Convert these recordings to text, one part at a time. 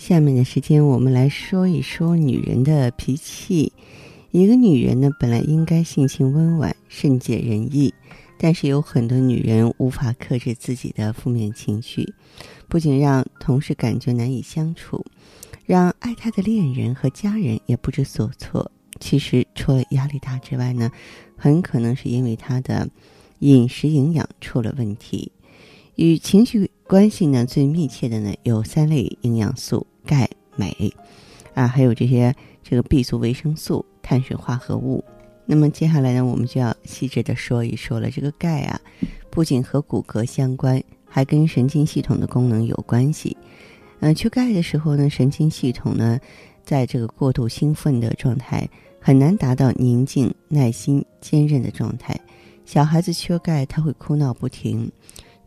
下面的时间，我们来说一说女人的脾气。一个女人呢，本来应该性情温婉、善解人意，但是有很多女人无法克制自己的负面情绪，不仅让同事感觉难以相处，让爱她的恋人和家人也不知所措。其实，除了压力大之外呢，很可能是因为她的饮食营养出了问题。与情绪关系呢最密切的呢有三类营养素。钙、镁，啊，还有这些这个 B 族维生素、碳水化合物。那么接下来呢，我们就要细致的说一说了。这个钙啊，不仅和骨骼相关，还跟神经系统的功能有关系。嗯，缺钙的时候呢，神经系统呢，在这个过度兴奋的状态，很难达到宁静、耐心、坚韧的状态。小孩子缺钙，他会哭闹不停；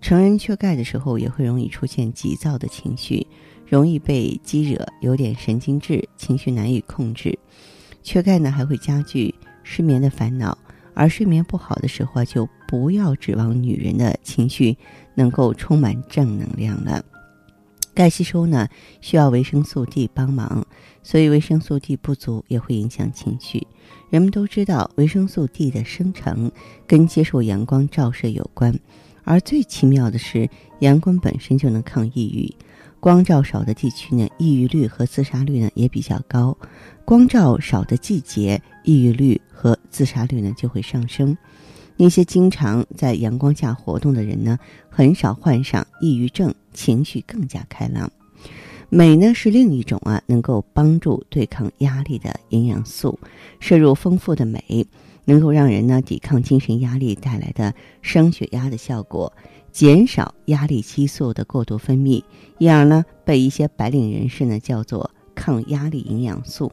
成人缺钙的时候，也会容易出现急躁的情绪。容易被激惹，有点神经质，情绪难以控制。缺钙呢，还会加剧失眠的烦恼。而睡眠不好的时候啊，就不要指望女人的情绪能够充满正能量了。钙吸收呢，需要维生素 D 帮忙，所以维生素 D 不足也会影响情绪。人们都知道，维生素 D 的生成跟接受阳光照射有关，而最奇妙的是，阳光本身就能抗抑郁。光照少的地区呢，抑郁率和自杀率呢也比较高；光照少的季节，抑郁率和自杀率呢就会上升。那些经常在阳光下活动的人呢，很少患上抑郁症，情绪更加开朗。镁呢是另一种啊，能够帮助对抗压力的营养素。摄入丰富的镁，能够让人呢抵抗精神压力带来的升血压的效果。减少压力激素的过度分泌，因而呢被一些白领人士呢叫做抗压力营养素。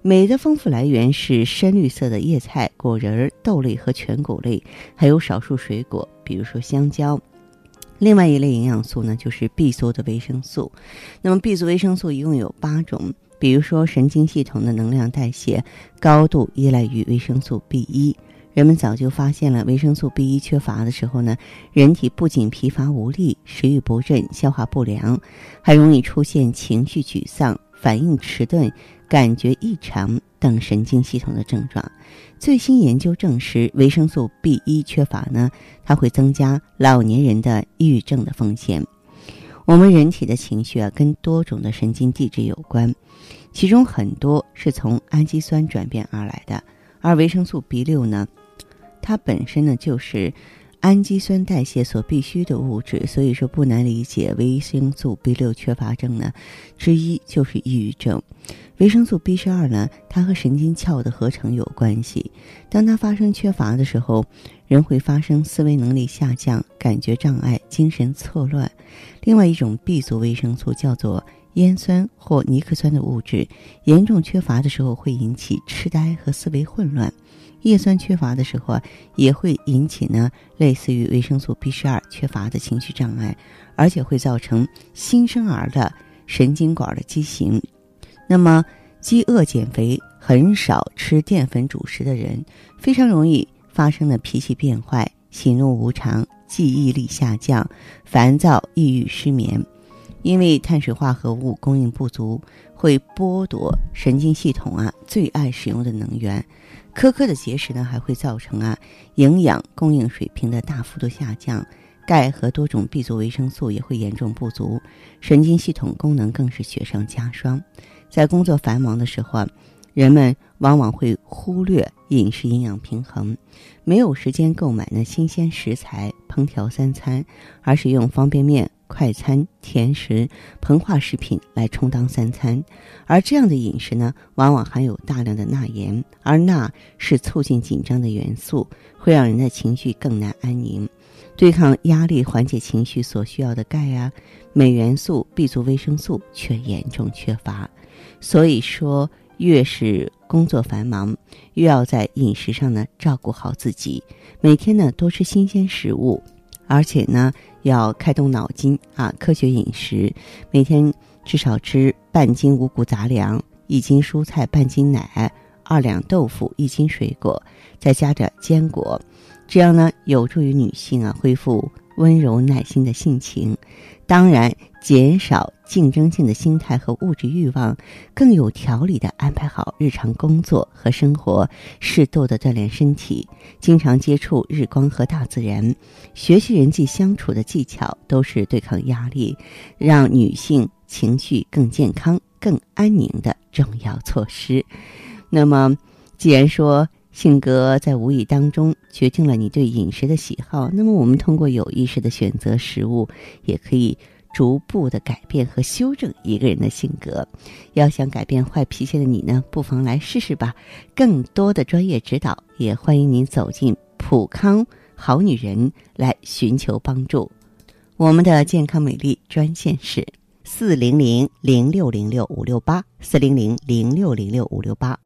镁的丰富来源是深绿色的叶菜、果仁、豆类和全谷类，还有少数水果，比如说香蕉。另外一类营养素呢就是 B 族的维生素。那么 B 族维生素一共有八种，比如说神经系统的能量代谢高度依赖于维生素 B 一。人们早就发现了，维生素 B 一缺乏的时候呢，人体不仅疲乏无力、食欲不振、消化不良，还容易出现情绪沮丧、反应迟钝、感觉异常等神经系统的症状。最新研究证实，维生素 B 一缺乏呢，它会增加老年人的抑郁症的风险。我们人体的情绪啊，跟多种的神经递质有关，其中很多是从氨基酸转变而来的，而维生素 B 六呢？它本身呢就是氨基酸代谢所必需的物质，所以说不难理解，维生素 B 六缺乏症呢之一就是抑郁症。维生素 B 十二呢，它和神经鞘的合成有关系。当它发生缺乏的时候，人会发生思维能力下降、感觉障碍、精神错乱。另外一种 B 族维生素叫做烟酸或尼克酸的物质，严重缺乏的时候会引起痴呆和思维混乱。叶酸缺乏的时候啊，也会引起呢类似于维生素 B 十二缺乏的情绪障碍，而且会造成新生儿的神经管的畸形。那么，饥饿减肥、很少吃淀粉主食的人，非常容易发生的脾气变坏、喜怒无常、记忆力下降、烦躁、抑郁、失眠。因为碳水化合物供应不足，会剥夺神经系统啊最爱使用的能源。苛刻的节食呢，还会造成啊营养供应水平的大幅度下降，钙和多种 B 族维生素也会严重不足，神经系统功能更是雪上加霜。在工作繁忙的时候啊，人们往往会忽略饮食营养平衡，没有时间购买呢新鲜食材烹调三餐，而是用方便面。快餐、甜食、膨化食品来充当三餐，而这样的饮食呢，往往含有大量的钠盐，而钠是促进紧张的元素，会让人的情绪更难安宁。对抗压力、缓解情绪所需要的钙啊、镁元素、B 族维生素却严重缺乏。所以说，越是工作繁忙，越要在饮食上呢照顾好自己，每天呢多吃新鲜食物，而且呢要开动脑筋啊，科学饮食，每天至少吃半斤五谷杂粮、一斤蔬菜、半斤奶、二两豆腐、一斤水果，再加点坚果，这样呢有助于女性啊恢复温柔耐心的性情。当然，减少竞争性的心态和物质欲望，更有条理的安排好日常工作和生活，适度的锻炼身体，经常接触日光和大自然，学习人际相处的技巧，都是对抗压力、让女性情绪更健康、更安宁的重要措施。那么，既然说性格在无意当中决定了你对饮食的喜好，那么我们通过有意识的选择食物，也可以逐步的改变和修正一个人的性格。要想改变坏脾气的你呢，不妨来试试吧。更多的专业指导，也欢迎您走进普康好女人来寻求帮助。我们的健康美丽专线是四零零零六零六五六八四零零零六零六五六八。